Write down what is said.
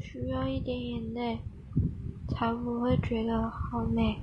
需要一点眼泪才不会觉得好美。